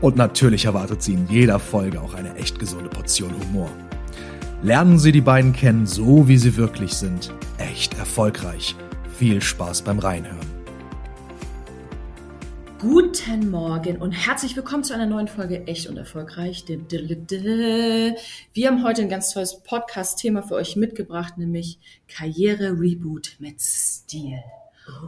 Und natürlich erwartet Sie in jeder Folge auch eine echt gesunde Portion Humor. Lernen Sie die beiden kennen, so wie sie wirklich sind. Echt erfolgreich. Viel Spaß beim Reinhören. Guten Morgen und herzlich willkommen zu einer neuen Folge Echt und Erfolgreich. Wir haben heute ein ganz tolles Podcast-Thema für euch mitgebracht, nämlich Karriere Reboot mit Stil.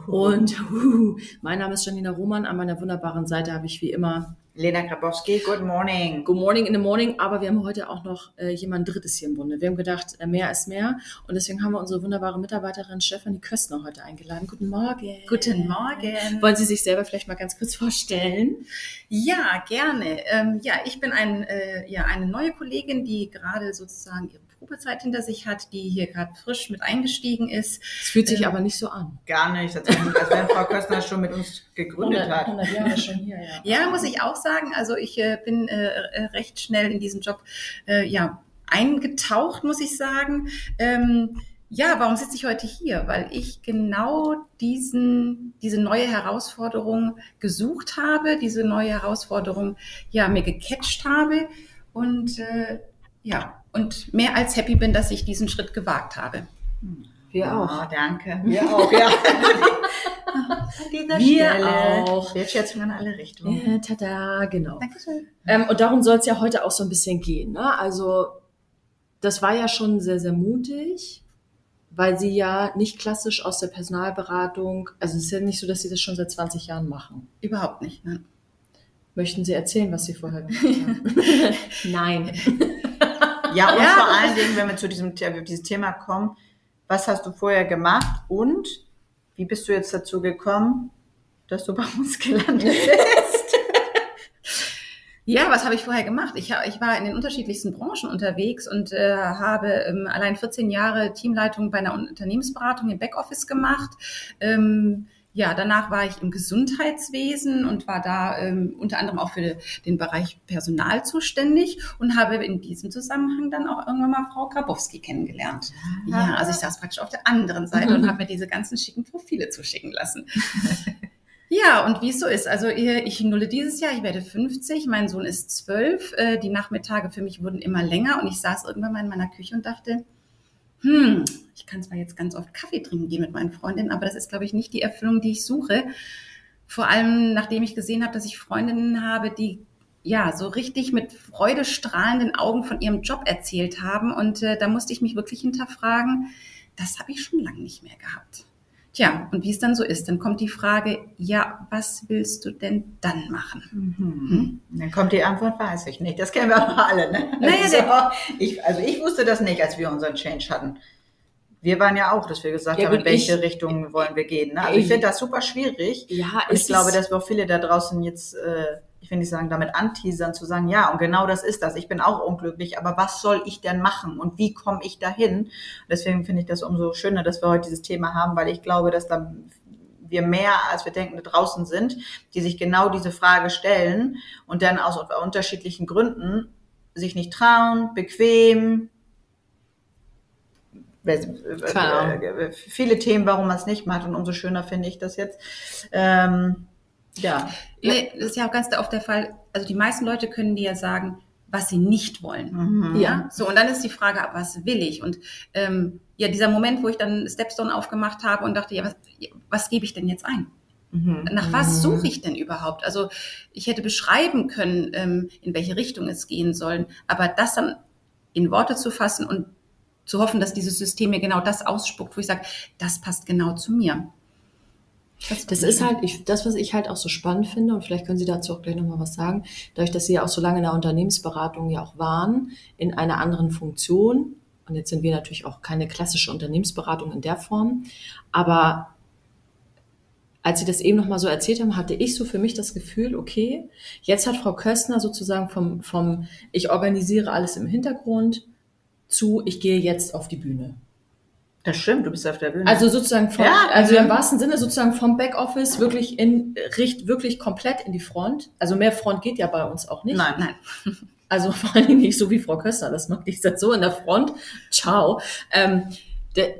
Und uh, mein Name ist Janina Roman. An meiner wunderbaren Seite habe ich wie immer Lena Grabowski, good morning. Good morning in the morning, aber wir haben heute auch noch äh, jemand Drittes hier im Bunde. Wir haben gedacht, äh, mehr ist mehr und deswegen haben wir unsere wunderbare Mitarbeiterin Stefanie Köstner heute eingeladen. Guten Morgen. Guten Morgen. Wollen Sie sich selber vielleicht mal ganz kurz vorstellen? Ja, gerne. Ähm, ja, ich bin ein, äh, ja, eine neue Kollegin, die gerade sozusagen ihre Probezeit hinter sich hat, die hier gerade frisch mit eingestiegen ist. Es fühlt sich ähm, aber nicht so an. Gar nicht. Als wenn Frau Köstner schon mit uns gegründet 100, hat. 100 Jahre schon hier, ja. Ja, muss ich auch sagen. Also ich äh, bin äh, äh, recht schnell in diesen Job äh, ja, eingetaucht, muss ich sagen. Ähm, ja, warum sitze ich heute hier? Weil ich genau diesen, diese neue Herausforderung gesucht habe, diese neue Herausforderung ja mir gecatcht habe und äh, ja, und mehr als happy bin, dass ich diesen Schritt gewagt habe. Wir oh, auch. danke. Wir auch, ja. Wir Stelle. auch. Wertschätzung in alle Richtungen. Ja, tada, genau. Dankeschön. Ähm, und darum soll es ja heute auch so ein bisschen gehen. Ne? Also das war ja schon sehr, sehr mutig, weil sie ja nicht klassisch aus der Personalberatung, also es ist ja nicht so, dass sie das schon seit 20 Jahren machen. Überhaupt nicht. Ne? Möchten Sie erzählen, was Sie vorher gemacht haben? Nein. Ja, und ja. vor allen Dingen, wenn wir zu diesem dieses Thema kommen, was hast du vorher gemacht und wie bist du jetzt dazu gekommen, dass du bei uns gelandet bist? Ja, was habe ich vorher gemacht? Ich, ich war in den unterschiedlichsten Branchen unterwegs und äh, habe ähm, allein 14 Jahre Teamleitung bei einer Unternehmensberatung im Backoffice gemacht. Ähm, ja, danach war ich im Gesundheitswesen und war da ähm, unter anderem auch für den Bereich Personal zuständig und habe in diesem Zusammenhang dann auch irgendwann mal Frau Grabowski kennengelernt. Ja, ja also ich saß praktisch auf der anderen Seite mhm. und habe mir diese ganzen schicken Profile zuschicken lassen. Ja, und wie es so ist. Also ich nulle dieses Jahr, ich werde 50, mein Sohn ist 12. Äh, die Nachmittage für mich wurden immer länger und ich saß irgendwann mal in meiner Küche und dachte, hm, ich kann zwar jetzt ganz oft Kaffee trinken gehen mit meinen Freundinnen, aber das ist, glaube ich, nicht die Erfüllung, die ich suche. Vor allem, nachdem ich gesehen habe, dass ich Freundinnen habe, die ja so richtig mit freudestrahlenden Augen von ihrem Job erzählt haben. Und äh, da musste ich mich wirklich hinterfragen, das habe ich schon lange nicht mehr gehabt. Tja, und wie es dann so ist, dann kommt die Frage, ja, was willst du denn dann machen? Mhm. Hm? Dann kommt die Antwort, weiß ich nicht. Das kennen wir aber alle. Ne? Naja, also, ich, also ich wusste das nicht, als wir unseren Change hatten. Wir waren ja auch, dass wir gesagt ja, haben, in welche ich, Richtung wollen wir gehen. Ne? Also ich finde das super schwierig. Ja, ich glaube, dass wir auch viele da draußen jetzt äh, ich will nicht sagen, damit anteasern, zu sagen, ja, und genau das ist das. Ich bin auch unglücklich, aber was soll ich denn machen und wie komme ich dahin? Deswegen finde ich das umso schöner, dass wir heute dieses Thema haben, weil ich glaube, dass da wir mehr, als wir denken, draußen sind, die sich genau diese Frage stellen und dann aus unterschiedlichen Gründen sich nicht trauen, bequem, viele Themen, warum man es nicht macht und umso schöner finde ich das jetzt. Ähm, ja. Nee, das ist ja auch ganz oft der Fall. Also die meisten Leute können dir ja sagen, was sie nicht wollen. Mhm. Ja. So, und dann ist die Frage, was will ich? Und ähm, ja, dieser Moment, wo ich dann Stepstone aufgemacht habe und dachte, ja, was, was gebe ich denn jetzt ein? Mhm. Nach was mhm. suche ich denn überhaupt? Also ich hätte beschreiben können, ähm, in welche Richtung es gehen soll, aber das dann in Worte zu fassen und zu hoffen, dass dieses System mir genau das ausspuckt, wo ich sage, das passt genau zu mir. Das, das ist halt ich, das, was ich halt auch so spannend finde, und vielleicht können Sie dazu auch gleich nochmal was sagen, dadurch, dass Sie ja auch so lange in der Unternehmensberatung ja auch waren, in einer anderen Funktion, und jetzt sind wir natürlich auch keine klassische Unternehmensberatung in der Form, aber als Sie das eben nochmal so erzählt haben, hatte ich so für mich das Gefühl, okay, jetzt hat Frau Köstner sozusagen vom, vom ich organisiere alles im Hintergrund zu, ich gehe jetzt auf die Bühne. Das stimmt, du bist auf der Bühne. Also sozusagen vom, Ja, also mhm. im wahrsten Sinne sozusagen vom Backoffice wirklich in, richt wirklich komplett in die Front. Also mehr Front geht ja bei uns auch nicht. Nein. Nein. Also vor allem nicht so wie Frau Köster das macht. Ich sitze so in der Front. Ciao. Ähm, de,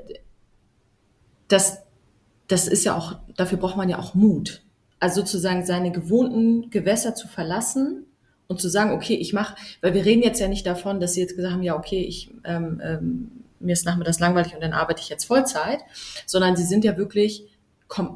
das, das ist ja auch, dafür braucht man ja auch Mut. Also sozusagen seine gewohnten Gewässer zu verlassen und zu sagen, okay, ich mache, weil wir reden jetzt ja nicht davon, dass sie jetzt gesagt haben, ja, okay, ich ähm, ähm, mir ist nachmittags langweilig und dann arbeite ich jetzt Vollzeit, sondern sie sind ja wirklich,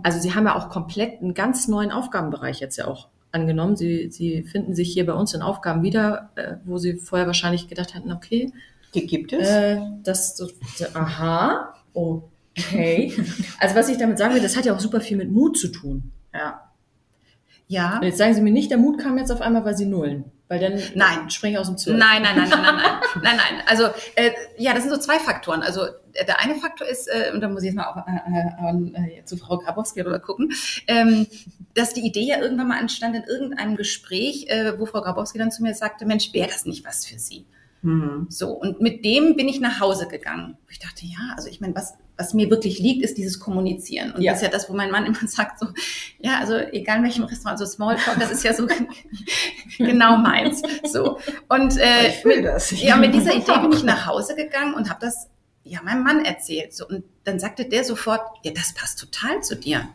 also sie haben ja auch komplett einen ganz neuen Aufgabenbereich jetzt ja auch angenommen. Sie, sie finden sich hier bei uns in Aufgaben wieder, äh, wo sie vorher wahrscheinlich gedacht hatten, okay, Die gibt es. äh, das so, aha, okay. Also was ich damit sagen will, das hat ja auch super viel mit Mut zu tun. ja. Ja. Und jetzt sagen Sie mir nicht, der Mut kam jetzt auf einmal, weil Sie nullen. Weil dann Nein. springe ich aus dem Zug. Nein, nein, nein, nein, nein, nein, nein, nein. Also äh, ja, das sind so zwei Faktoren. Also äh, der eine Faktor ist, äh, und da muss ich jetzt mal auch, äh, äh, äh, zu Frau Grabowski rüber gucken, ähm, dass die Idee ja irgendwann mal entstand in irgendeinem Gespräch, äh, wo Frau Grabowski dann zu mir sagte, Mensch, wäre das nicht was für Sie? Hm. So, und mit dem bin ich nach Hause gegangen. Ich dachte, ja, also ich meine, was, was mir wirklich liegt, ist dieses Kommunizieren. Und Ja. das ist ja das, wo mein Mann immer sagt, so, ja, also egal in welchem Restaurant, so Smalltalk, das ist ja so genau meins. So. Und äh, Ich fühl das. ja, mit dieser Idee bin ich nach Hause gegangen und habe das ja meinem Mann erzählt. So, und dann sagte der sofort, ja, das passt total zu dir.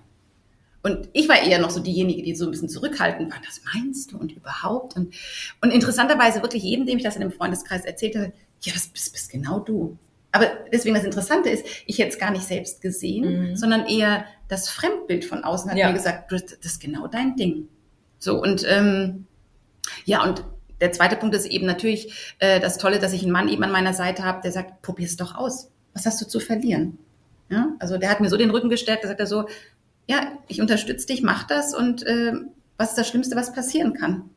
Und ich war eher noch so diejenige, die so ein bisschen zurückhaltend war. Das meinst du und überhaupt? Und, und interessanterweise wirklich jedem, dem ich das in dem Freundeskreis erzählt habe, ja, das bist, bist genau du. Aber deswegen das Interessante ist, ich hätte es gar nicht selbst gesehen, Mhm. sondern eher das Fremdbild von außen hat Ja. mir gesagt, das ist genau dein Ding. So, und ähm, ja, und der zweite Punkt ist eben natürlich äh, das Tolle, dass ich einen Mann eben an meiner Seite habe, der sagt, probier's doch aus. Was hast du zu verlieren? Ja, also der hat mir so den Rücken gestärkt, da sagt er so, ja, ich unterstütze dich, mach das und äh, was ist das Schlimmste, was passieren kann?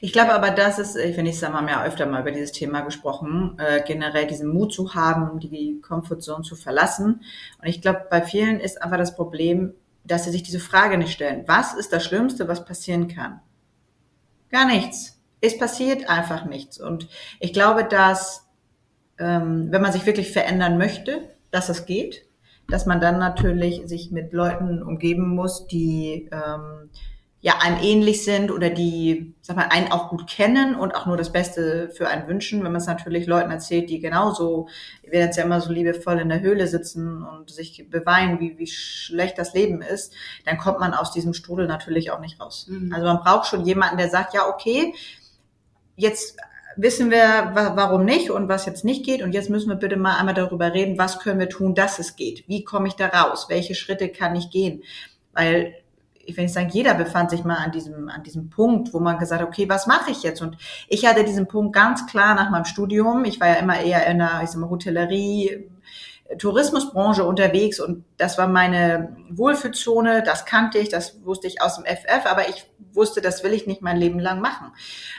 Ich glaube aber, das ist, ich finde, ich sag mal, ja öfter mal über dieses Thema gesprochen, äh, generell diesen Mut zu haben, die Comfortzone zu verlassen. Und ich glaube, bei vielen ist einfach das Problem, dass sie sich diese Frage nicht stellen. Was ist das Schlimmste, was passieren kann? Gar nichts. Es passiert einfach nichts. Und ich glaube, dass, ähm, wenn man sich wirklich verändern möchte, dass es geht, dass man dann natürlich sich mit Leuten umgeben muss, die ähm, ja einem ähnlich sind oder die, sag mal, einen auch gut kennen und auch nur das Beste für einen wünschen. Wenn man es natürlich Leuten erzählt, die genauso, wir jetzt ja immer so liebevoll in der Höhle sitzen und sich beweinen, wie, wie schlecht das Leben ist, dann kommt man aus diesem Strudel natürlich auch nicht raus. Mhm. Also man braucht schon jemanden, der sagt, ja, okay, jetzt wissen wir, wa- warum nicht und was jetzt nicht geht. Und jetzt müssen wir bitte mal einmal darüber reden, was können wir tun, dass es geht? Wie komme ich da raus? Welche Schritte kann ich gehen? Weil ich will nicht sagen, jeder befand sich mal an diesem, an diesem Punkt, wo man gesagt hat, okay, was mache ich jetzt? Und ich hatte diesen Punkt ganz klar nach meinem Studium. Ich war ja immer eher in der, ich sag mal, Hotellerie, Tourismusbranche unterwegs und das war meine Wohlfühlzone, das kannte ich, das wusste ich aus dem FF, aber ich wusste, das will ich nicht mein Leben lang machen.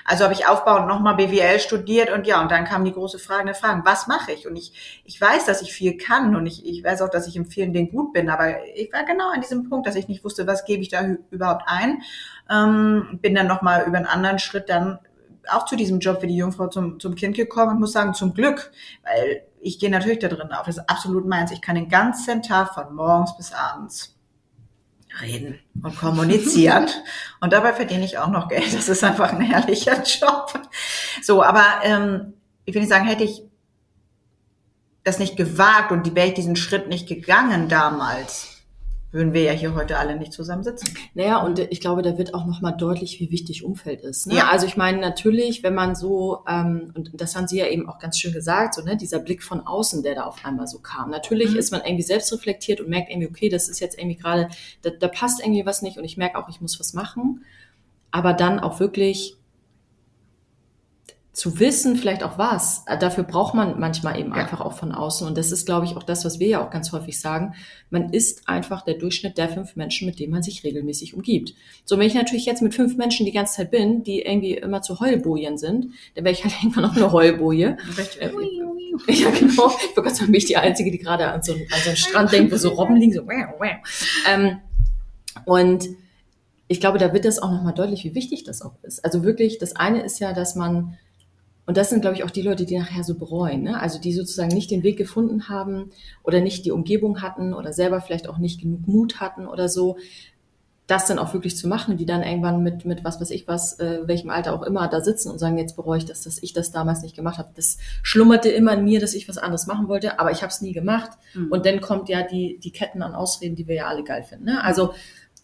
Also habe ich aufbauend nochmal BWL studiert und ja, und dann kam die große Frage der Fragen, was mache ich? Und ich, ich weiß, dass ich viel kann und ich, ich weiß auch, dass ich in vielen Dingen gut bin, aber ich war genau an diesem Punkt, dass ich nicht wusste, was gebe ich da überhaupt ein. Ähm, bin dann nochmal über einen anderen Schritt dann auch zu diesem Job wie die Jungfrau zum, zum Kind gekommen und muss sagen, zum Glück, weil ich gehe natürlich da drin auf. Das ist absolut meins. Ich kann den ganzen Tag von morgens bis abends reden und kommunizieren. und dabei verdiene ich auch noch Geld. Das ist einfach ein herrlicher Job. So, aber ähm, ich will nicht sagen, hätte ich das nicht gewagt und die Welt diesen Schritt nicht gegangen damals, würden wir ja hier heute alle nicht zusammen sitzen. Naja, und ich glaube, da wird auch nochmal deutlich, wie wichtig Umfeld ist. Ne? Ja. Also ich meine, natürlich, wenn man so, ähm, und das haben Sie ja eben auch ganz schön gesagt, so ne, dieser Blick von außen, der da auf einmal so kam. Natürlich Mhm. ist man irgendwie selbstreflektiert und merkt irgendwie, okay, das ist jetzt irgendwie gerade, da, da passt irgendwie was nicht und ich merke auch, ich muss was machen. Aber dann auch wirklich zu wissen, vielleicht auch was. Äh, Dafür braucht man manchmal eben Ja. einfach auch von außen. Und das ist, glaube ich, auch das, was wir ja auch ganz häufig sagen. Man ist einfach der Durchschnitt der fünf Menschen, mit denen man sich regelmäßig umgibt. So, wenn ich natürlich jetzt mit fünf Menschen die ganze Zeit bin, die irgendwie immer zu Heulbojen sind, dann wäre ich halt irgendwann auch eine Heulboje. Äh, Ja, genau. Ich gerade sagen, bin ich die Einzige, die gerade an so, an so einen Strand denkt, wo so Robben liegen, so wow, wow. Ähm, Und ich glaube, da wird es auch nochmal deutlich, wie wichtig das auch ist. Also wirklich, das eine ist ja, dass man, und das sind, glaube ich, auch die Leute, die nachher so bereuen, ne? also die sozusagen nicht den Weg gefunden haben oder nicht die Umgebung hatten oder selber vielleicht auch nicht genug Mut hatten oder so, das dann auch wirklich zu machen, die dann irgendwann mit, mit was weiß ich was, äh, welchem Alter auch immer da sitzen und sagen, jetzt bereue ich das, dass ich das damals nicht gemacht habe. Das schlummerte immer in mir, dass ich was anderes machen wollte, aber ich habe es nie gemacht. Mhm. Und dann kommt ja die, die Ketten an Ausreden, die wir ja alle geil finden. Ne? Also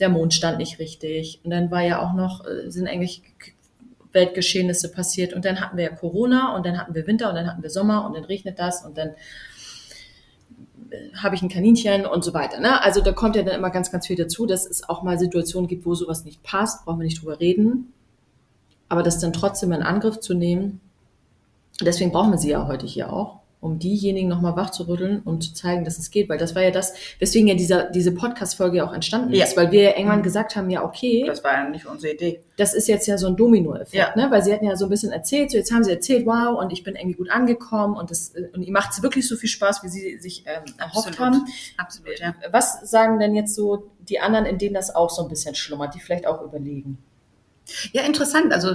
der Mond stand nicht richtig und dann war ja auch noch, äh, sind eigentlich Weltgeschehnisse passiert und dann hatten wir ja Corona und dann hatten wir Winter und dann hatten wir Sommer und dann regnet das und dann habe ich ein Kaninchen und so weiter. Ne? Also da kommt ja dann immer ganz, ganz viel dazu, dass es auch mal Situationen gibt, wo sowas nicht passt, brauchen wir nicht drüber reden. Aber das dann trotzdem in Angriff zu nehmen, deswegen brauchen wir sie ja heute hier auch, um diejenigen nochmal wachzurütteln und zu zeigen, dass es geht. Weil das war ja das, weswegen ja dieser, diese Podcast-Folge auch entstanden ja. ist, weil wir ja irgendwann mhm. gesagt haben, ja, okay. Das war ja nicht unsere Idee. Das ist jetzt ja so ein Domino-Effekt, ja. ne? Weil sie hatten ja so ein bisschen erzählt, so jetzt haben sie erzählt, wow, und ich bin irgendwie gut angekommen und das, und ihr macht es wirklich so viel Spaß, wie sie sich ähm, erhofft haben. Absolut, ja. Was sagen denn jetzt so die anderen, in denen das auch so ein bisschen schlummert, die vielleicht auch überlegen? Ja, interessant. Also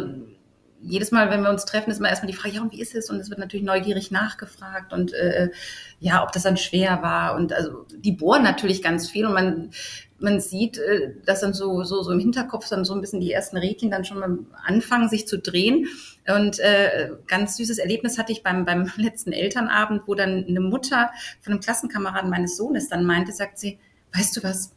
jedes Mal, wenn wir uns treffen, ist immer erstmal die Frage, ja, und wie ist es? Und es wird natürlich neugierig nachgefragt und äh, ja, ob das dann schwer war. Und also die bohren natürlich ganz viel und man, man sieht, äh, dass dann so, so, so im Hinterkopf dann so ein bisschen die ersten Rädchen dann schon mal anfangen, sich zu drehen. Und äh, ganz süßes Erlebnis hatte ich beim, beim letzten Elternabend, wo dann eine Mutter von einem Klassenkameraden meines Sohnes dann meinte, sagt sie, weißt du was,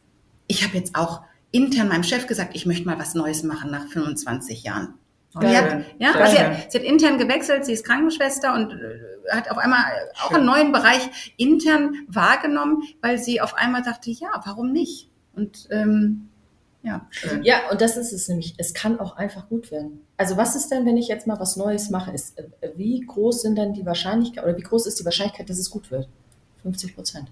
ich habe jetzt auch intern meinem Chef gesagt, ich möchte mal was Neues machen nach 25 Jahren. Die hat, ja, also sie, hat, sie hat intern gewechselt, sie ist Krankenschwester und äh, hat auf einmal auch einen neuen Bereich intern wahrgenommen, weil sie auf einmal dachte, ja, warum nicht? Und ähm, ja. Schön. Ja, und das ist es nämlich. Es kann auch einfach gut werden. Also was ist denn, wenn ich jetzt mal was Neues mache? Ist, äh, wie groß sind denn die Wahrscheinlichkeit oder wie groß ist die Wahrscheinlichkeit, dass es gut wird? 50 Prozent.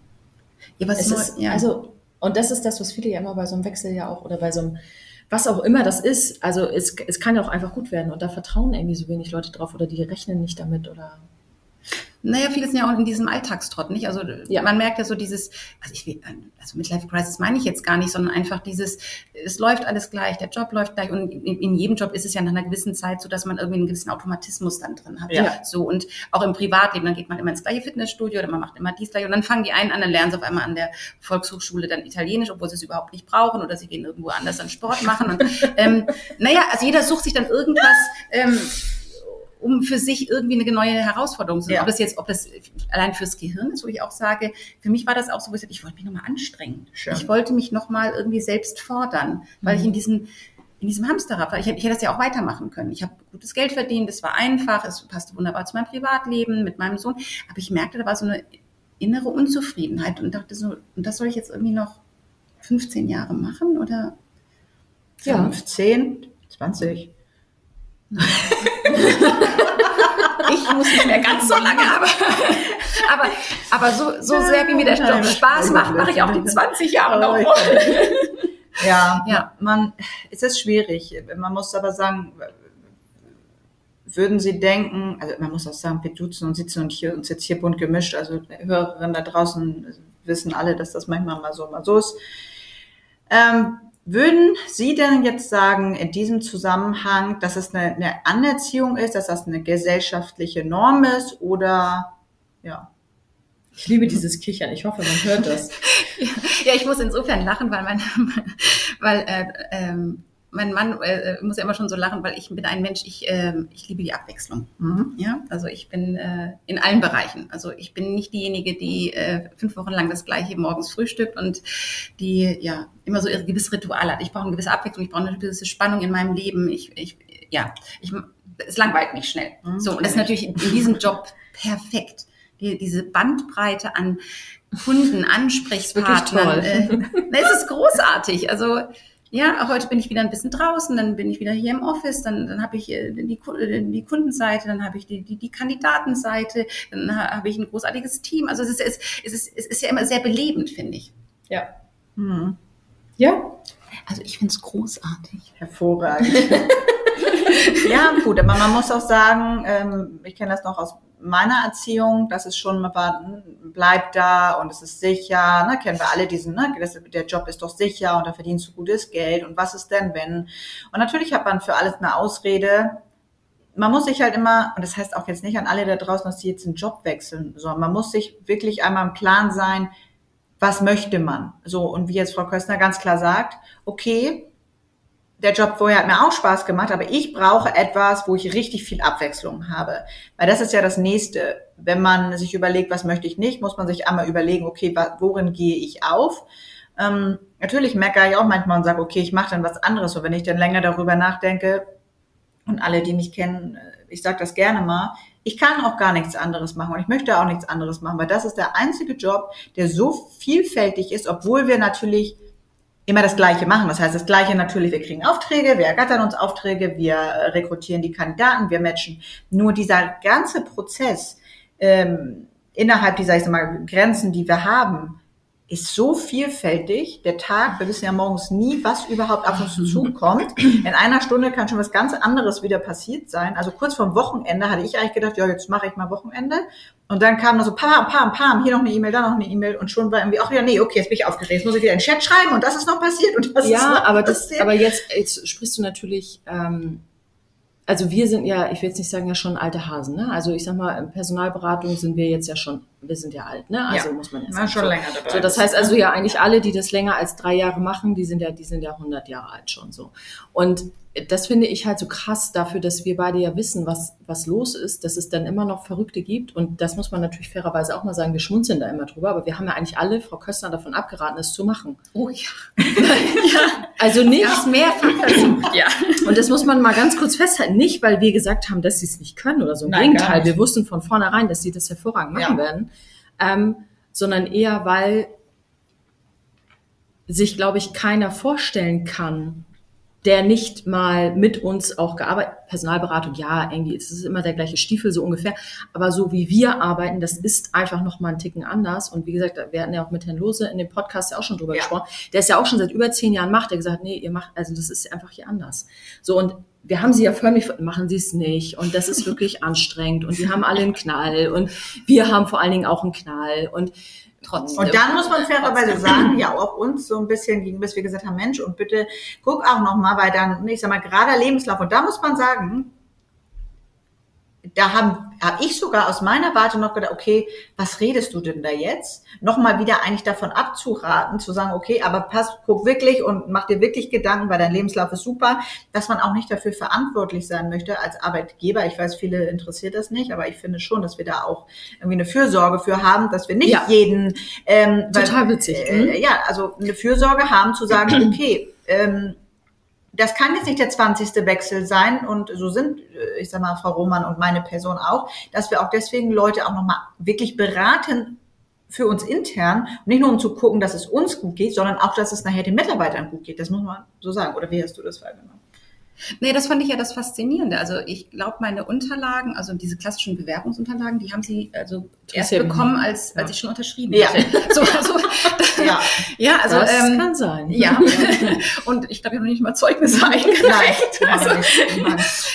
Ja, was ist, ja. Also und das ist das, was viele ja immer bei so einem Wechsel ja auch oder bei so einem was auch immer das ist, also es, es kann ja auch einfach gut werden und da vertrauen irgendwie so wenig Leute drauf oder die rechnen nicht damit oder naja, viele sind ja auch in diesem Alltagstrott, nicht? Also ja. man merkt ja so dieses, also ich will, also Midlife Crisis meine ich jetzt gar nicht, sondern einfach dieses, es läuft alles gleich, der Job läuft gleich und in, in jedem Job ist es ja nach einer gewissen Zeit so, dass man irgendwie einen gewissen Automatismus dann drin hat. Ja. So und auch im Privatleben, dann geht man immer ins gleiche Fitnessstudio oder man macht immer dies gleich und dann fangen die einen an, dann lernen sie auf einmal an der Volkshochschule dann Italienisch, obwohl sie es überhaupt nicht brauchen oder sie gehen irgendwo anders an Sport machen und ähm, naja, also jeder sucht sich dann irgendwas ähm, um für sich irgendwie eine neue Herausforderung zu haben. Ja. Ob das jetzt, ob das allein fürs Gehirn ist, wo ich auch sage, für mich war das auch so, ich, ich wollte mich nochmal anstrengen. Schön. Ich wollte mich nochmal irgendwie selbst fordern, weil mhm. ich in diesem in diesem Hamsterrad war. Ich, ich hätte das ja auch weitermachen können. Ich habe gutes Geld verdient, es war einfach, es passte wunderbar zu meinem Privatleben mit meinem Sohn. Aber ich merkte, da war so eine innere Unzufriedenheit und dachte so, und das soll ich jetzt irgendwie noch 15 Jahre machen oder? Ja. 15, 20. ich muss nicht mehr ganz so lange, aber, aber, aber so, so sehr wie mir der Job Spaß macht, mache ich auch die 20 Jahre noch. Ja, ja, man, es ist schwierig. Man muss aber sagen, würden Sie denken, also man muss auch sagen, wir duzen und sitzen und hier uns jetzt hier bunt gemischt, also Hörerinnen da draußen wissen alle, dass das manchmal mal so, mal so ist. Ähm, würden Sie denn jetzt sagen, in diesem Zusammenhang, dass es eine, eine Anerziehung ist, dass das eine gesellschaftliche Norm ist oder ja? Ich liebe dieses Kichern. Ich hoffe, man hört das. ja, ich muss insofern lachen, weil mein, weil äh, ähm, mein Mann äh, muss ja immer schon so lachen, weil ich bin ein Mensch, ich, äh, ich liebe die Abwechslung. Mhm. Ja, also ich bin äh, in allen Bereichen. Also ich bin nicht diejenige, die äh, fünf Wochen lang das gleiche morgens frühstückt und die ja immer so ihre gewisse Rituale hat. Ich brauche eine gewisse Abwechslung, ich brauche eine gewisse Spannung in meinem Leben. Ich, ich ja, ich, es langweilt mich schnell. Mhm. So und das ist natürlich in, diesem Job perfekt. Die, diese Bandbreite an Kunden, Ansprechpartnern. Äh, es ist großartig. Also ja, heute bin ich wieder ein bisschen draußen, dann bin ich wieder hier im Office, dann, dann habe ich äh, die, äh, die Kundenseite, dann habe ich die, die, die Kandidatenseite, dann habe ich ein großartiges Team. Also es ist, es, ist, es ist ja immer sehr belebend, finde ich. Ja. Hm. Ja. Also ich finde es großartig. Hervorragend. ja, gut, aber man muss auch sagen, ähm, ich kenne das noch aus meiner Erziehung, das ist schon war, hm, bleib da und es ist sicher, ne, kennen wir alle diesen, ne, das, der Job ist doch sicher und da verdienst du gutes Geld und was ist denn wenn? Und natürlich hat man für alles eine Ausrede. Man muss sich halt immer, und das heißt auch jetzt nicht an alle da draußen, dass sie jetzt einen Job wechseln, sondern man muss sich wirklich einmal im Klaren sein, was möchte man? So, und wie jetzt Frau Köstner ganz klar sagt, okay, der Job vorher hat mir auch Spaß gemacht, aber ich brauche etwas, wo ich richtig viel Abwechslung habe. Weil das ist ja das Nächste. Wenn man sich überlegt, was möchte ich nicht, muss man sich einmal überlegen, okay, worin gehe ich auf? Ähm, natürlich meckere ich auch manchmal und sage, okay, ich mache dann was anderes. Und wenn ich dann länger darüber nachdenke, und alle, die mich kennen, äh, ich sage das gerne mal, ich kann auch gar nichts anderes machen und ich möchte auch nichts anderes machen, weil das ist der einzige Job, der so vielfältig ist, obwohl wir natürlich immer das Gleiche machen. Das heißt, das Gleiche natürlich, wir kriegen Aufträge, wir ergattern uns Aufträge, wir äh, rekrutieren die Kandidaten, wir matchen. Nur dieser ganze Prozess ähm, innerhalb dieser, ich sag mal, Grenzen, die wir haben, ist so vielfältig. Der Tag, wir wissen ja morgens nie, was überhaupt auf uns zukommt. In einer Stunde kann schon was ganz anderes wieder passiert sein. Also kurz vorm Wochenende hatte ich eigentlich gedacht, ja, jetzt mache ich mal Wochenende. Und dann kam noch so pam, pam, pam, hier noch eine E-Mail, da noch eine E-Mail und schon war irgendwie, ach ja, nee, okay, jetzt bin ich aufgeregt, jetzt muss ich wieder in den Chat schreiben und das ist noch passiert und das ja, ist noch aber passiert. das, aber jetzt, jetzt sprichst du natürlich, ähm, also wir sind ja, ich will jetzt nicht sagen, ja schon alte Hasen, ne? Also ich sag mal, in Personalberatung sind wir jetzt ja schon, wir sind ja alt, ne? Also Ja, muss man jetzt war schon so. länger dabei. So, das heißt also ja eigentlich alle, die das länger als drei Jahre machen, die sind ja, die sind ja 100 Jahre alt schon so. Und das finde ich halt so krass dafür, dass wir beide ja wissen, was, was los ist, dass es dann immer noch Verrückte gibt. Und das muss man natürlich fairerweise auch mal sagen, wir schmunzeln da immer drüber, aber wir haben ja eigentlich alle, Frau Köstner, davon abgeraten, es zu machen. Oh ja. Also nicht, Ich habe mehrfach versucht, ja. und das muss man mal ganz kurz festhalten. Nicht, weil wir gesagt haben, dass sie es nicht können oder so. Im Nein, Gegenteil, wir wussten von vornherein, dass sie das hervorragend machen Ja. werden. Ähm, sondern eher, weil sich, glaube ich, keiner vorstellen kann, der nicht mal mit uns auch gearbeitet, Personalberatung, ja, irgendwie, es ist immer der gleiche Stiefel, so ungefähr. Aber so wie wir arbeiten, das ist einfach noch mal einen Ticken anders. Und wie gesagt, wir hatten ja auch mit Herrn Lose in dem Podcast ja auch schon drüber Ja. gesprochen. Der ist ja auch schon seit über zehn Jahren macht, der gesagt, nee, ihr macht, also das ist einfach hier anders. So, und wir haben sie ja förmlich, machen sie es nicht. Und das ist wirklich anstrengend. Und die haben alle einen Knall. Und wir haben vor allen Dingen auch einen Knall. Und Trotzdem. Und dann muss man fairerweise sagen, ja auch uns so ein bisschen gegen, bis wir gesagt haben, Mensch, und bitte guck auch nochmal, weil dann, ich sag mal, gerade Lebenslauf, und da muss man sagen, da haben hab ich sogar aus meiner Warte noch gedacht, okay, was redest du denn da jetzt? Nochmal wieder eigentlich davon abzuraten, zu sagen, okay, aber pass, guck wirklich und mach dir wirklich Gedanken, weil dein Lebenslauf ist super, dass man auch nicht dafür verantwortlich sein möchte als Arbeitgeber. Ich weiß, viele interessiert das nicht, aber ich finde schon, dass wir da auch irgendwie eine Fürsorge für haben, dass wir nicht Ja. jeden ähm, Total witzig, mhm. Äh, ja, also eine Fürsorge haben zu sagen, okay, ähm, das kann jetzt nicht der 20. Wechsel sein und so sind, äh, ich sag mal, Frau Roman und meine Person auch, dass wir auch deswegen Leute auch nochmal wirklich beraten für uns intern nicht nur um zu gucken, dass es uns gut geht, sondern auch, dass es nachher den Mitarbeitern gut geht. Das muss man so sagen. Oder wie hast du das wahrgenommen? Nee, das fand ich ja das Faszinierende. Also ich glaube, meine Unterlagen, also diese klassischen Bewerbungsunterlagen, die haben sie also erst bekommen, nicht. als, als ich schon unterschrieben Ja. hatte. So, also, Ja. ja, also das ähm, kann sein. ja. Und ich glaube, ich habe noch nicht mal Zeugnisse eingereicht. Also,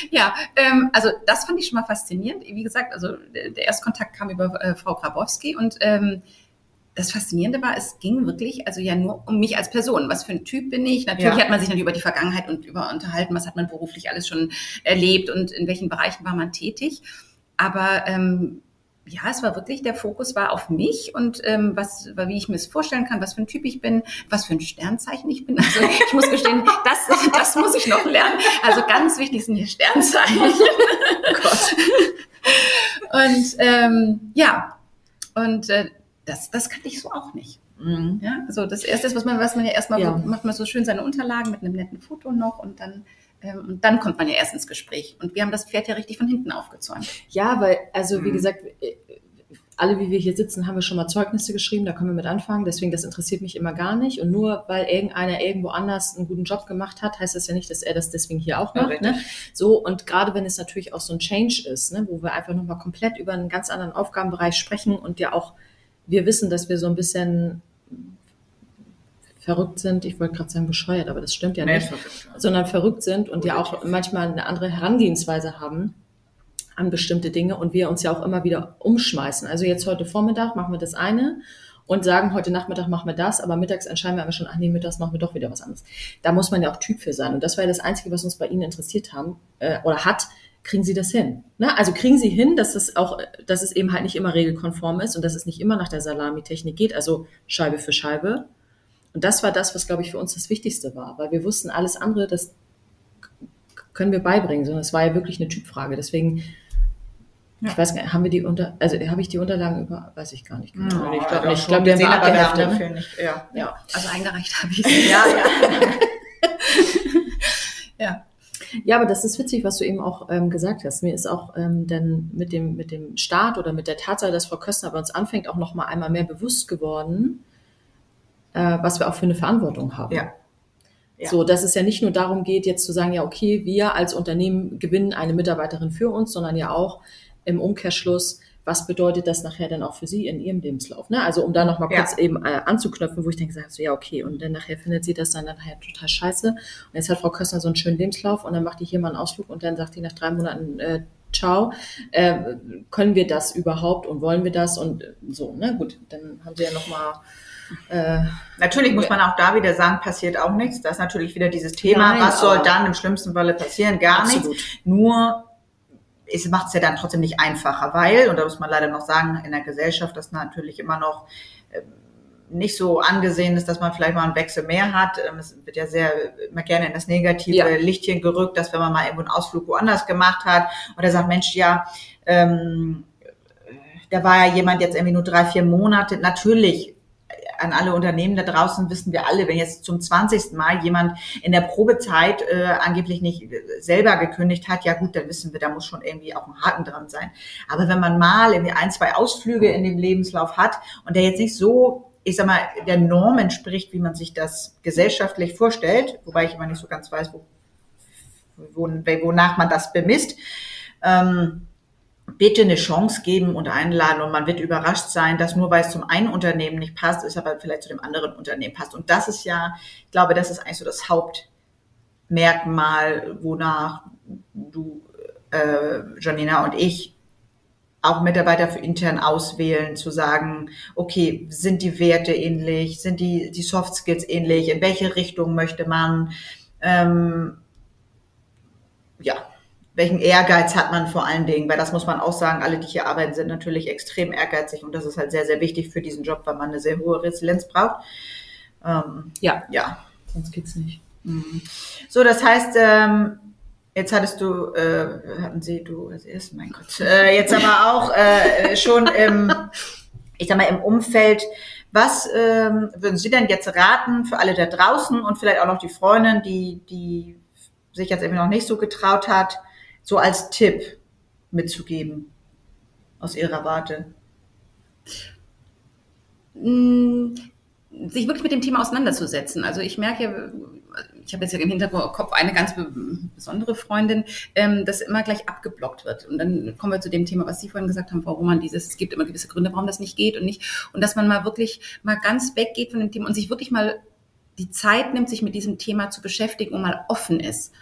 ja, ähm, also das fand ich schon mal faszinierend. Wie gesagt, also der der Erstkontakt kam über äh, Frau Grabowski und ähm, das Faszinierende war, es ging wirklich, also ja nur um mich als Person. Was für ein Typ bin ich? Natürlich Ja. hat man sich dann über die Vergangenheit und über unterhalten, was hat man beruflich alles schon erlebt und in welchen Bereichen war man tätig. Aber ähm, ja, es war wirklich, der Fokus war auf mich und ähm, was, wie ich mir es vorstellen kann, was für ein Typ ich bin, was für ein Sternzeichen ich bin. Also ich muss gestehen, das, das muss ich noch lernen. Also ganz wichtig sind hier Sternzeichen. Gott. Und ähm, ja, und äh, das, das kannte ich so auch nicht. Mhm. Ja, also das erste ist, was man, was man ja erstmal Ja. macht man so schön seine Unterlagen mit einem netten Foto noch und dann ähm, und dann kommt man ja erst ins Gespräch. Und wir haben das Pferd ja richtig von hinten aufgezäumt. Ja, weil, also wie Mhm. gesagt, äh, alle, wie wir hier sitzen, haben wir schon mal Zeugnisse geschrieben, da können wir mit anfangen. Deswegen, das interessiert mich immer gar nicht. Und nur weil irgendeiner irgendwo anders einen guten Job gemacht hat, heißt das ja nicht, dass er das deswegen hier auch Ja, macht. ne? So, und gerade wenn es natürlich auch so ein Change ist, ne, wo wir einfach nochmal komplett über einen ganz anderen Aufgabenbereich sprechen und ja auch, wir wissen, dass wir so ein bisschen verrückt sind. Ich wollte gerade sagen bescheuert, aber das stimmt ja nicht sondern verrückt sind und ja auch manchmal eine andere Herangehensweise haben. an bestimmte Dinge und wir uns ja auch immer wieder umschmeißen. Also jetzt heute Vormittag machen wir das eine und sagen, heute Nachmittag machen wir das, aber mittags entscheiden wir aber schon, ach nee, mittags machen wir doch wieder was anderes. Da muss man ja auch Typ für sein. Und das war ja das Einzige, was uns bei Ihnen interessiert haben äh, oder hat. Kriegen Sie das hin? Ne? Also kriegen Sie hin, dass es auch, dass es eben halt nicht immer regelkonform ist und dass es nicht immer nach der Salami-Technik geht, also Scheibe für Scheibe. Und das war das, was, glaube ich, für uns das Wichtigste war, weil wir wussten, alles andere, das können wir beibringen, sondern es war ja wirklich eine Typfrage. Deswegen ja. Ich weiß gar nicht, haben wir die unter, also habe ich die Unterlagen über, weiß ich gar nicht. Genau. Ja, ich glaube nicht. Ich glaube, wir haben abgeheftet. Ne? Nicht, ja. ja. Also eingereicht habe ich es. ja, ja. ja. Ja, aber das ist witzig, was du eben auch ähm, gesagt hast. Mir ist auch ähm, dann mit dem, mit dem Start oder mit der Tatsache, dass Frau Köstner bei uns anfängt, auch noch mal einmal mehr bewusst geworden, äh, was wir auch für eine Verantwortung haben. Ja. Ja. So, dass es ja nicht nur darum geht, jetzt zu sagen, ja, okay, wir als Unternehmen gewinnen eine Mitarbeiterin für uns, sondern ja auch, im Umkehrschluss, was bedeutet das nachher dann auch für Sie in Ihrem Lebenslauf? Ne? Also um da nochmal ja. kurz eben äh, anzuknöpfen, wo ich denke, so, ja, okay, und dann nachher findet sie das dann nachher total scheiße. Und jetzt hat Frau Köstner so einen schönen Lebenslauf und dann macht die hier mal einen Ausflug und dann sagt die nach drei Monaten, äh, ciao, äh, können wir das überhaupt und wollen wir das und äh, so, ne? Gut, dann haben Sie ja nochmal äh, natürlich muss man auch da wieder sagen, passiert auch nichts. Das ist natürlich wieder dieses Thema, Nein, was soll dann im schlimmsten Falle passieren? Gar absolut. nichts. Nur es macht es ja dann trotzdem nicht einfacher, weil, und da muss man leider noch sagen, in der Gesellschaft das natürlich immer noch ähm, nicht so angesehen ist, dass man vielleicht mal einen Wechsel mehr hat. Ähm, es wird ja sehr immer gerne in das negative ja. Lichtchen gerückt, dass wenn man mal irgendwo einen Ausflug woanders gemacht hat oder sagt, Mensch, ja, ähm, da war ja jemand jetzt irgendwie nur drei, vier Monate. Natürlich an alle Unternehmen da draußen wissen wir alle, wenn jetzt zum 20. Mal jemand in der Probezeit äh, angeblich nicht selber gekündigt hat, ja gut, dann wissen wir, da muss schon irgendwie auch ein Haken dran sein. Aber wenn man mal irgendwie ein, zwei Ausflüge in dem Lebenslauf hat und der jetzt nicht so ich sag mal, der Norm entspricht, wie man sich das gesellschaftlich vorstellt, wobei ich immer nicht so ganz weiß, wo, wo, wonach man das bemisst. Ähm, bitte eine Chance geben und einladen und man wird überrascht sein, dass nur weil es zum einen Unternehmen nicht passt, es aber vielleicht zu dem anderen Unternehmen passt. Und das ist ja, ich glaube, das ist eigentlich so das Hauptmerkmal, wonach du, äh, Janina und ich auch Mitarbeiter für intern auswählen, zu sagen, okay, sind die Werte ähnlich, sind die, die Soft Skills ähnlich, in welche Richtung möchte man, ähm, ja, welchen Ehrgeiz hat man vor allen Dingen, weil das muss man auch sagen, alle, die hier arbeiten, sind natürlich extrem ehrgeizig und das ist halt sehr, sehr wichtig für diesen Job, weil man eine sehr hohe Resilienz braucht. Ähm, ja. Ja. Sonst geht's nicht. Mhm. So, das heißt, ähm, jetzt hattest du, äh, hatten Sie, du als erstes, mein Gott, äh, jetzt aber auch äh, schon im, ich sag mal, im Umfeld, was ähm, würden Sie denn jetzt raten für alle da draußen und vielleicht auch noch die Freundin, die, die sich jetzt eben noch nicht so getraut hat, so als Tipp mitzugeben aus Ihrer Warte? Mm, sich wirklich mit dem Thema auseinanderzusetzen. Also ich merke, ich habe jetzt ja im Hinterkopf eine ganz besondere Freundin, ähm, dass immer gleich abgeblockt wird. Und dann kommen wir zu dem Thema, was Sie vorhin gesagt haben, warum man dieses, es gibt immer gewisse Gründe, warum das nicht geht und nicht. Und dass man mal wirklich mal ganz weggeht von dem Thema und sich wirklich mal die Zeit nimmt, sich mit diesem Thema zu beschäftigen und mal offen ist.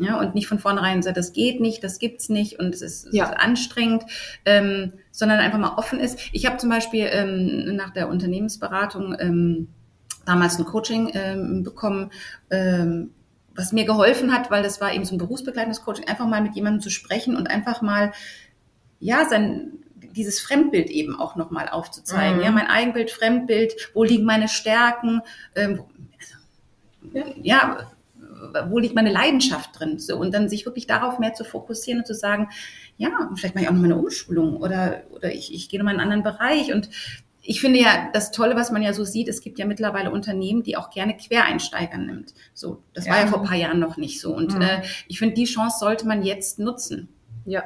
Ja, und nicht von vornherein sagt, das geht nicht, das gibt's nicht und es ist ja. anstrengend, ähm, sondern einfach mal offen ist. Ich habe zum Beispiel ähm, nach der Unternehmensberatung ähm, damals ein Coaching ähm, bekommen, ähm, was mir geholfen hat, weil das war eben so ein berufsbegleitendes Coaching, einfach mal mit jemandem zu sprechen und einfach mal, ja, sein, dieses Fremdbild eben auch nochmal aufzuzeigen. Mhm. Ja, mein Eigenbild, Fremdbild, wo liegen meine Stärken, ähm, ja. ja wo liegt meine Leidenschaft drin? So, und dann sich wirklich darauf mehr zu fokussieren und zu sagen, ja, vielleicht mache ich auch noch mal eine Umschulung oder, oder ich, ich gehe noch mal in einen anderen Bereich. Und ich finde ja, das Tolle, was man ja so sieht, es gibt ja mittlerweile Unternehmen, die auch gerne Quereinsteiger nimmt. So, das ja. war ja vor ein paar Jahren noch nicht so. Und mhm. äh, ich finde, die Chance sollte man jetzt nutzen. Ja.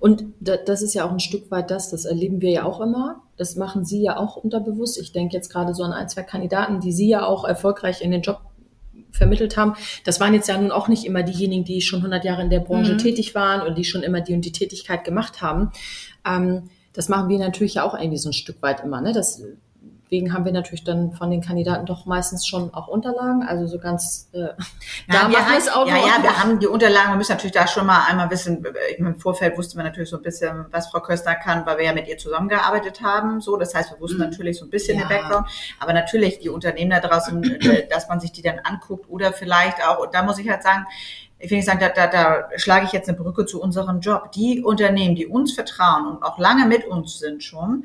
Und das ist ja auch ein Stück weit das, das erleben wir ja auch immer. Das machen Sie ja auch unterbewusst. Ich denke jetzt gerade so an ein, zwei Kandidaten, die Sie ja auch erfolgreich in den Job vermittelt haben, das waren jetzt ja nun auch nicht immer diejenigen, die schon 100 Jahre in der Branche mhm. tätig waren und die schon immer die und die Tätigkeit gemacht haben. Ähm, das machen wir natürlich ja auch irgendwie so ein Stück weit immer. Ne? Das, deswegen haben wir natürlich dann von den Kandidaten doch meistens schon auch Unterlagen, also so ganz, äh, Ja, da wir haben, es auch ja, ja, wir haben die Unterlagen, wir müssen natürlich da schon mal einmal wissen, im Vorfeld wussten wir natürlich so ein bisschen, was Frau Köstner kann, weil wir ja mit ihr zusammengearbeitet haben, so, das heißt, wir wussten Mhm. natürlich so ein bisschen Ja. den Background, aber natürlich die Unternehmen da draußen, äh, dass man sich die dann anguckt oder vielleicht auch, und da muss ich halt sagen, ich will nicht sagen, da, da, da schlage ich jetzt eine Brücke zu unserem Job. Die Unternehmen, die uns vertrauen und auch lange mit uns sind schon,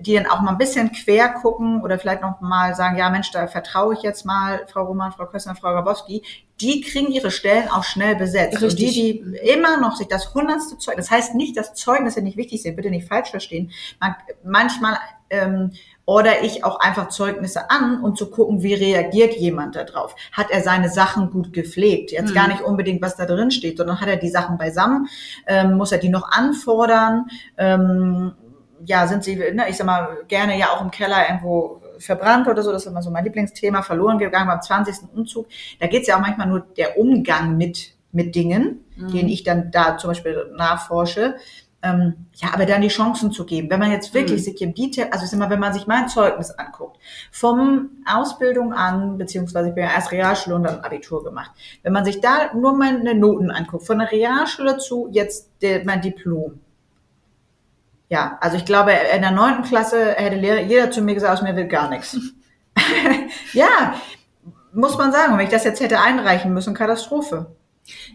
die dann auch mal ein bisschen quer gucken oder vielleicht noch mal sagen, ja Mensch, da vertraue ich jetzt mal Frau Roman, Frau Köstner, Frau Grabowski, die kriegen ihre Stellen auch schnell besetzt. Richtig. Und die, die immer noch sich das hundertste Zeugnis, das heißt nicht, dass Zeugnisse nicht wichtig sind, bitte nicht falsch verstehen. Man, manchmal ähm, order ich auch einfach Zeugnisse an, um zu gucken, wie reagiert jemand da drauf. Hat er seine Sachen gut gepflegt? Jetzt Mhm. gar nicht unbedingt, was da drin steht, sondern hat er die Sachen beisammen? Ähm, muss er die noch anfordern? Ähm, ja, sind sie, ne, ich sag mal, gerne ja auch im Keller irgendwo verbrannt oder so. Das ist immer so mein Lieblingsthema, verloren gegangen beim 20. Umzug. Da geht's ja auch manchmal nur der Umgang mit, mit Dingen, den ich dann da zum Beispiel nachforsche. Ähm, ja, aber dann die Chancen zu geben. Wenn man jetzt wirklich Mhm. sich im Detail, also ich sag mal, wenn man sich mein Zeugnis anguckt, vom Ausbildung an, beziehungsweise ich bin ja erst Realschule und dann Abitur gemacht. Wenn man sich da nur meine Noten anguckt, von der Realschule zu jetzt der, mein Diplom, ja, also ich glaube, in der neunten Klasse hätte jeder zu mir gesagt, aus mir will gar nichts. ja, muss man sagen. Wenn ich das jetzt hätte einreichen müssen, Katastrophe.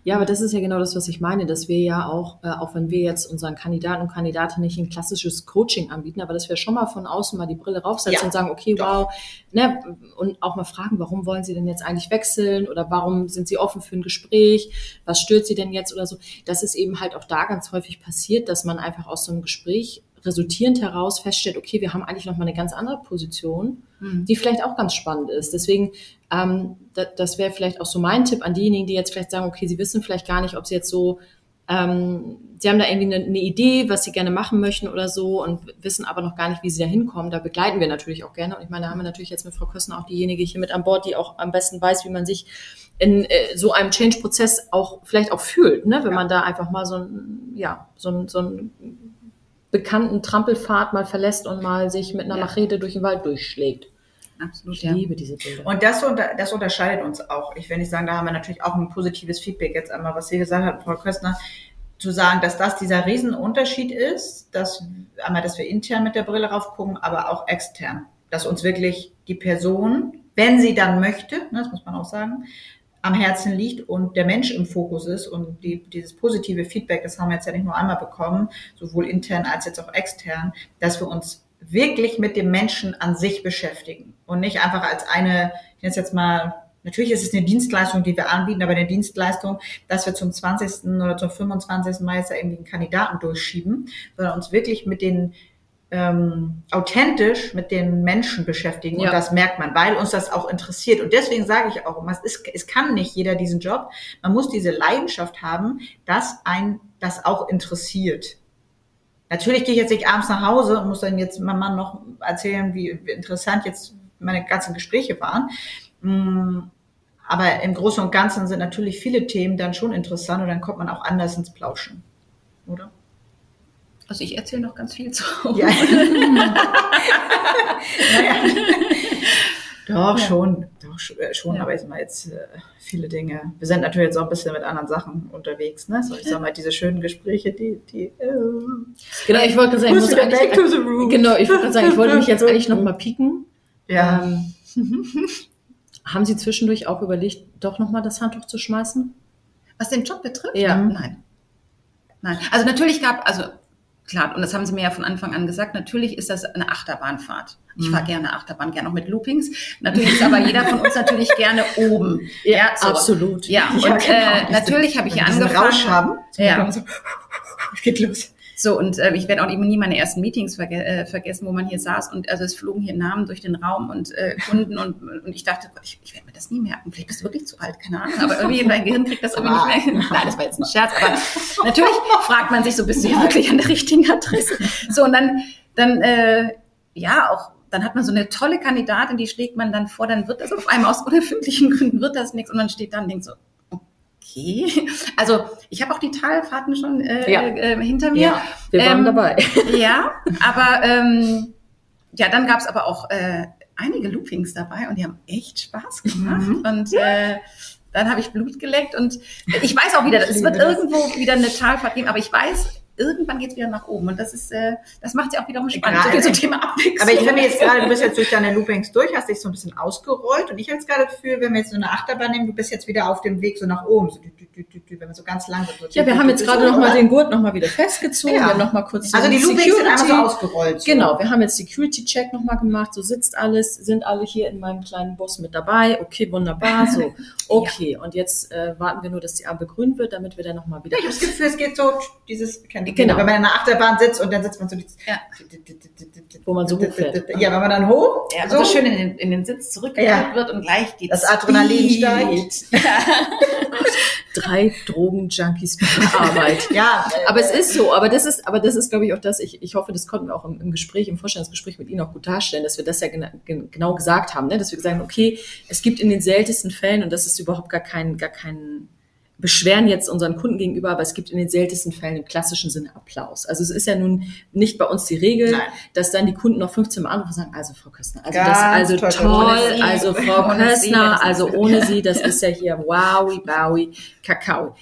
Ja, aber das ist ja genau das, was ich meine, dass wir ja auch, äh, auch wenn wir jetzt unseren Kandidaten und Kandidatinnen nicht ein klassisches Coaching anbieten, aber dass wir schon mal von außen mal die Brille raufsetzen Ja, und sagen, okay, doch. wow, ne, und auch mal fragen, warum wollen Sie denn jetzt eigentlich wechseln oder warum sind Sie offen für ein Gespräch, was stört Sie denn jetzt oder so. Das ist eben halt auch da ganz häufig passiert, dass man einfach aus so einem Gespräch resultierend heraus feststellt, okay, wir haben eigentlich noch mal eine ganz andere Position, Mhm. die vielleicht auch ganz spannend ist. Deswegen, ähm, da, das wäre vielleicht auch so mein Tipp an diejenigen, die jetzt vielleicht sagen, okay, sie wissen vielleicht gar nicht, ob sie jetzt so, ähm, sie haben da irgendwie eine, eine Idee, was sie gerne machen möchten oder so und wissen aber noch gar nicht, wie sie da hinkommen. Da begleiten wir natürlich auch gerne. Und ich meine, da haben wir natürlich jetzt mit Frau Kössner auch diejenige hier mit an Bord, die auch am besten weiß, wie man sich in äh, so einem Change-Prozess auch vielleicht auch fühlt, ne? wenn Ja. man da einfach mal so ein, ja, so ein, so ein bekannten Trampelpfad mal verlässt und mal sich mit einer Ja. Machete durch den Wald durchschlägt. Absolut, Ich ja. liebe diese Bilder. Und das, das unterscheidet uns auch. Ich will nicht sagen, da haben wir natürlich auch ein positives Feedback jetzt einmal, was Sie gesagt hat, Frau Köstner, zu sagen, dass das dieser Riesenunterschied ist, dass einmal, dass wir intern mit der Brille rauf gucken, aber auch extern. Dass uns wirklich die Person, wenn sie dann möchte, ne, das muss man auch sagen, am Herzen liegt und der Mensch im Fokus ist und die, dieses positive Feedback, das haben wir jetzt ja nicht nur einmal bekommen, sowohl intern als jetzt auch extern, dass wir uns wirklich mit dem Menschen an sich beschäftigen und nicht einfach als eine, ich nenne es jetzt mal, natürlich ist es eine Dienstleistung, die wir anbieten, aber eine Dienstleistung, dass wir zum 20. oder zum 25. Mai jetzt ja irgendwie einen Kandidaten durchschieben, sondern uns wirklich mit den ähm, authentisch mit den Menschen beschäftigen Ja. und das merkt man, weil uns das auch interessiert. Und deswegen sage ich auch, es, ist, es kann nicht jeder diesen Job. Man muss diese Leidenschaft haben, dass ein das auch interessiert. Natürlich gehe ich jetzt nicht abends nach Hause und muss dann jetzt meinem Mann noch erzählen, wie interessant jetzt meine ganzen Gespräche waren. Mm, Aber im Großen und Ganzen sind natürlich viele Themen dann schon interessant und dann kommt man auch anders ins Plauschen. Oder? Also ich erzähle noch ganz viel zu. Ja. naja. Doch, schon. Doch, äh, schon, Ja. aber ich mal jetzt äh, viele Dinge. Wir sind natürlich jetzt auch ein bisschen mit anderen Sachen unterwegs, ne? So, ich sag mal, diese schönen Gespräche, die, die, äh, Genau, ich wollte sagen, ich muss back to the roots? genau, ich wollte sagen, ich wollte mich jetzt eigentlich noch mal pieken. ja. Ähm, haben Sie zwischendurch auch überlegt, doch noch mal das Handtuch zu schmeißen? Was den Job betrifft? Ja. Nein. Nein. Also natürlich gab, also klar, und das haben Sie mir ja von Anfang an gesagt, natürlich ist das eine Achterbahnfahrt. Ich Mhm. fahre gerne Achterbahn, gerne auch mit Loopings. Natürlich ist aber jeder von uns natürlich gerne oben. so. absolut. Ja, und Ja, genau. äh, natürlich habe ich diesen angefangen. Rausch haben. Ja. So, es geht los. So, und äh, ich werde auch nie meine ersten Meetings verge äh, vergessen, wo man hier saß und also es flogen hier Namen durch den Raum und äh, Kunden und, und ich dachte, ich, ich werde mir das nie merken. Vielleicht bist du wirklich zu alt, keine Ahnung. Aber irgendwie mein Gehirn kriegt das irgendwie nicht mehr. Nein, das war jetzt ein Scherz, aber natürlich fragt man sich so, bist du hier wirklich an der richtigen Adresse? So, und dann, dann äh, ja, auch dann hat man so eine tolle Kandidatin, die schlägt man dann vor, dann wird das auf einmal aus unerfindlichen Gründen wird das nichts und man steht da und denkt so, okay. Also ich habe auch die Talfahrten schon äh, Ja. äh, hinter mir. Ja, wir waren Ähm, dabei. Ja, aber ähm, ja, dann gab es aber auch äh, einige Loopings dabei und die haben echt Spaß gemacht. Mhm. Und äh, dann habe ich Blut geleckt und ich weiß auch wieder, es wird irgendwo wieder eine Talfahrt geben, aber ich weiß, irgendwann geht es wieder nach oben. Und das ist, äh, das macht ja auch wiederum spannend. Gerade, so Thema Abwechslung. Aber ich finde jetzt gerade, du bist jetzt durch deine Loopings durch, hast dich so ein bisschen ausgerollt. Und ich habe jetzt gerade das Gefühl, wenn wir jetzt so eine Achterbahn nehmen, du bist jetzt wieder auf dem Weg so nach oben. So, wenn wir so ganz langsam so Ja, wir haben jetzt gerade nochmal den Gurt nochmal wieder festgezogen. Ja. Wir haben noch mal kurz Also die Loopings Security. sind einfach so ausgerollt. So. Genau, wir haben jetzt Security-Check nochmal gemacht. So sitzt alles, sind alle hier in meinem kleinen Bus mit dabei. Okay, wunderbar. So, okay. ja. Und jetzt äh, warten wir nur, dass die Ampel grün wird, damit wir dann nochmal wieder... Ja, ich habe das Gefühl, es geht so, dieses, genau. wenn man in einer Achterbahn sitzt und dann sitzt man so dieses, ja. wo man so hochfährt. Ja, wenn man dann hoch, ja, so, so schön in den, in den Sitz zurückgelegt ja. wird und gleich geht das Adrenalin steigt. Drei Drogen-Junkies bei Arbeit. ja, aber es ist so. Aber das ist, aber das ist, glaube ich, auch das. Ich, ich hoffe, das konnten wir auch im, im Gespräch, im Vorstellungsgespräch mit Ihnen auch gut darstellen, dass wir das ja gena genau gesagt haben, ne? dass wir gesagt haben, okay, es gibt in den seltensten Fällen und das ist überhaupt gar kein, gar kein beschweren jetzt unseren Kunden gegenüber, aber es gibt in den seltensten Fällen im klassischen Sinne Applaus. Also es ist ja nun nicht bei uns die Regel, Nein. dass dann die Kunden noch 15 Mal anrufen und sagen, also Frau Köstner, also Ganz das, also toll, toll also Frau Köstner, also ohne Sie, das ist ja hier wowi, wowi, Kakao.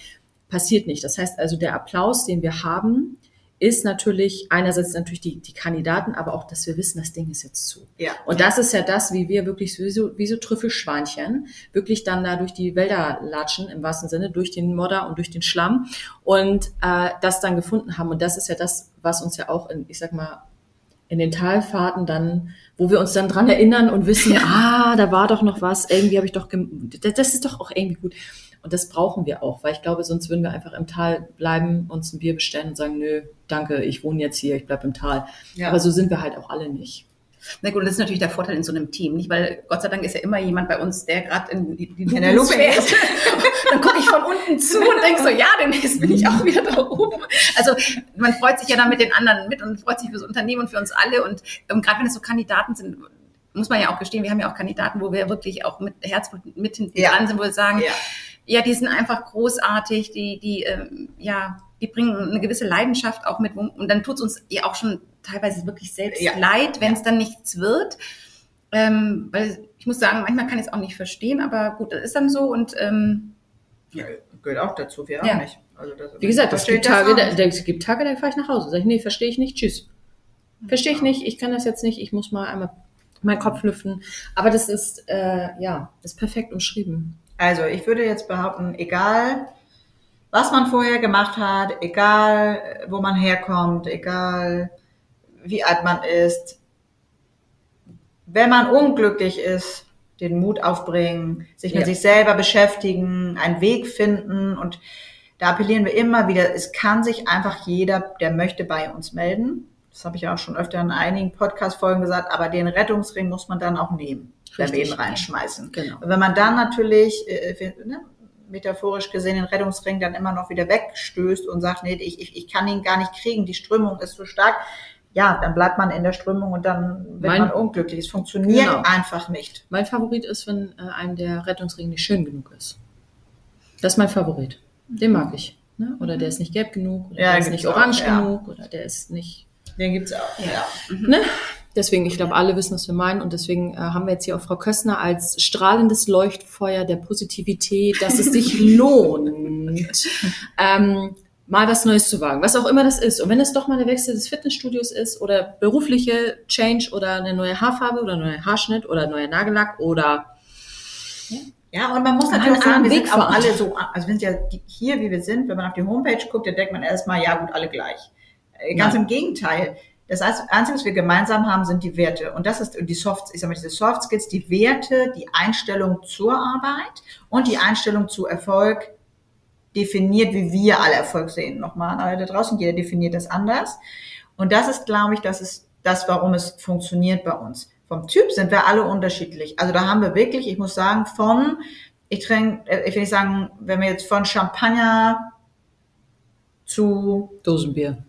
Passiert nicht. Das heißt also, der Applaus, den wir haben, ist natürlich einerseits natürlich die, die Kandidaten, aber auch, dass wir wissen, das Ding ist jetzt zu. Ja. Und das ist ja das, wie wir wirklich wie so, wie so Trüffelschweinchen wirklich dann da durch die Wälder latschen, im wahrsten Sinne, durch den Modder und durch den Schlamm und äh, das dann gefunden haben. Und das ist ja das, was uns ja auch in, ich sag mal, in den Talfahrten dann, wo wir uns dann dran erinnern und wissen, ja. ah, da war doch noch was, irgendwie habe ich doch, das ist doch auch irgendwie gut. Und das brauchen wir auch, weil ich glaube, sonst würden wir einfach im Tal bleiben, uns ein Bier bestellen und sagen, nö, danke, ich wohne jetzt hier, ich bleib im Tal. Ja. Aber so sind wir halt auch alle nicht. Na gut, das ist natürlich der Vorteil in so einem Team, nicht? Weil Gott sei Dank ist ja immer jemand bei uns, der gerade in, in der Lupe ist. dann gucke ich von unten zu und denke so, ja, demnächst bin ich auch wieder da oben. Also man freut sich ja dann mit den anderen mit und freut sich fürs Unternehmen und für uns alle. Und ähm, gerade wenn es so Kandidaten sind, muss man ja auch gestehen, wir haben ja auch Kandidaten, wo wir wirklich auch mit Herzblut mit hinten ja. dran sind, wo wir sagen, ja ja, die sind einfach großartig, die, die, ähm, ja, die bringen eine gewisse Leidenschaft auch mit und dann tut es uns ja auch schon teilweise wirklich selbst ja. leid, wenn es ja. dann nichts wird. Ähm, weil ich muss sagen, manchmal kann ich es auch nicht verstehen, aber gut, das ist dann so und ähm, ja, gehört auch dazu, wir ja. auch nicht. Also das, Wie gesagt, es gibt, Tage, da, es gibt Tage, da fahre ich nach Hause. Sag ich, nee, verstehe ich nicht, tschüss. Verstehe ich nicht, ich kann das jetzt nicht, ich muss mal einmal meinen Kopf lüften. Aber das ist, äh, ja, ist perfekt umschrieben. Also ich würde jetzt behaupten, egal was man vorher gemacht hat, egal wo man herkommt, egal wie alt man ist, wenn man unglücklich ist, den Mut aufbringen, sich mit ja. sich selber beschäftigen, einen Weg finden und da appellieren wir immer wieder, es kann sich einfach jeder, der möchte, bei uns melden. Das habe ich auch schon öfter in einigen Podcast-Folgen gesagt, aber den Rettungsring muss man dann auch nehmen ihn reinschmeißen. Genau. Und wenn man dann natürlich, äh, ne, metaphorisch gesehen, den Rettungsring dann immer noch wieder wegstößt und sagt, nee, ich, ich, ich kann ihn gar nicht kriegen, die Strömung ist zu stark, ja, dann bleibt man in der Strömung und dann wird mein, man unglücklich. Es funktioniert genau. einfach nicht. Mein Favorit ist, wenn äh, einem der Rettungsring nicht schön genug ist. Das ist mein Favorit. Den mag ich. Ne? Oder der ist nicht gelb genug, oder ja, der ist nicht orange auch, genug, ja. oder der ist nicht. Den gibt's auch. Ja. Mhm. Ne? Deswegen, ich glaube, alle wissen, was wir meinen. Und deswegen äh, haben wir jetzt hier auch Frau Köstner als strahlendes Leuchtfeuer der Positivität, dass es sich lohnt, ähm, mal was Neues zu wagen, was auch immer das ist. Und wenn es doch mal der Wechsel des Fitnessstudios ist oder berufliche Change oder eine neue Haarfarbe oder ein neuer Haarschnitt oder ein neuer Nagellack oder ja. Ja, und man muss natürlich auch sagen, wir sind auch alle so, also wir sind ja hier, wie wir sind, wenn man auf die Homepage guckt, dann denkt man erstmal, ja gut, alle gleich. Äh, ganz Nein. im Gegenteil. Das Einzige, was wir gemeinsam haben, sind die Werte. Und das ist die Soft, ich sag mal, diese Soft Skills, die Werte, die Einstellung zur Arbeit und die Einstellung zu Erfolg definiert, wie wir alle Erfolg sehen. Nochmal alle da draußen, jeder definiert das anders. Und das ist, glaube ich, das ist das, warum es funktioniert bei uns. Vom Typ sind wir alle unterschiedlich. Also da haben wir wirklich, ich muss sagen, von, ich trinke, äh, ich will nicht sagen, wenn wir jetzt von Champagner zu Dosenbier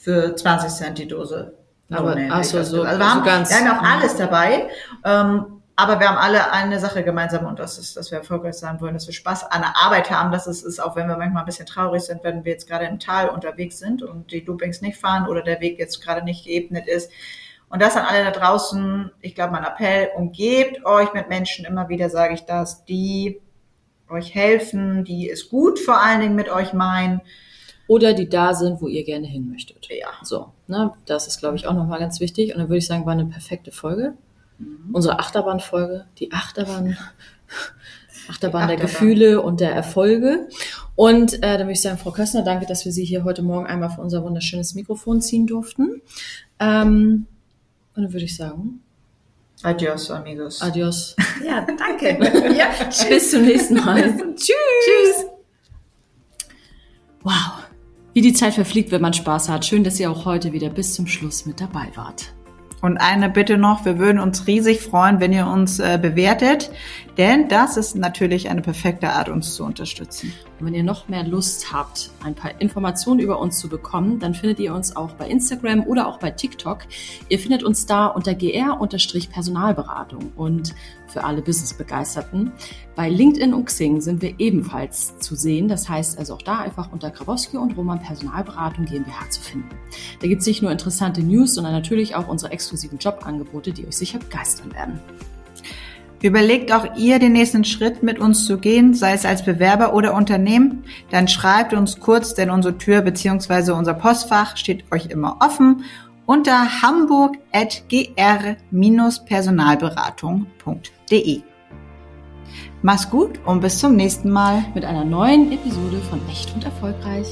für 20 Cent die Dose. Aber no ach so, so, also wir, haben, ganz, wir haben auch alles dabei. Ähm, aber wir haben alle eine Sache gemeinsam und das ist, dass wir erfolgreich sein wollen, dass wir Spaß an der Arbeit haben. Das ist, ist auch, wenn wir manchmal ein bisschen traurig sind, wenn wir jetzt gerade im Tal unterwegs sind und die Loopings nicht fahren oder der Weg jetzt gerade nicht geebnet ist. Und das an alle da draußen, ich glaube, mein Appell, umgebt euch mit Menschen, immer wieder sage ich das, die euch helfen, die es gut vor allen Dingen mit euch meinen. Oder die da sind, wo ihr gerne hin möchtet. Ja. So, ne, das ist, glaube ich, auch nochmal ganz wichtig. Und dann würde ich sagen, war eine perfekte Folge. Unsere Achterbahnfolge, die Achterbahn, Achterbahn der. Gefühle und der Erfolge. Und äh, dann würde ich sagen, Frau Kössner, danke, dass wir Sie hier heute Morgen einmal vor unser wunderschönes Mikrofon ziehen durften. Ähm, und dann würde ich sagen, Adios, amigos. adios. Ja, danke. ja, Bis zum nächsten Mal. Tschüss. Tschüss. Wow. Wie die Zeit verfliegt, wenn man Spaß hat. Schön, dass ihr auch heute wieder bis zum Schluss mit dabei wart. Und eine Bitte noch, wir würden uns riesig freuen, wenn ihr uns äh, bewertet, denn das ist natürlich eine perfekte Art, uns zu unterstützen. Und wenn ihr noch mehr Lust habt, ein paar Informationen über uns zu bekommen, dann findet ihr uns auch bei Instagram oder auch bei TikTok. Ihr findet uns da unter gr-personalberatung und für alle Business-Begeisterten. Bei LinkedIn und Xing sind wir ebenfalls zu sehen. Das heißt also auch da einfach unter Grabowski und Roman Personalberatung GmbH zu finden. Da gibt es nicht nur interessante News, sondern natürlich auch unsere exklusiven Jobangebote, die euch sicher begeistern werden. Überlegt auch ihr, den nächsten Schritt mit uns zu gehen, sei es als Bewerber oder Unternehmen, dann schreibt uns kurz, denn unsere Tür bzw. unser Postfach steht euch immer offen unter hamburg.gr-personalberatung.de. Mach's gut und bis zum nächsten Mal. Mit einer neuen Episode von Echt und Erfolgreich.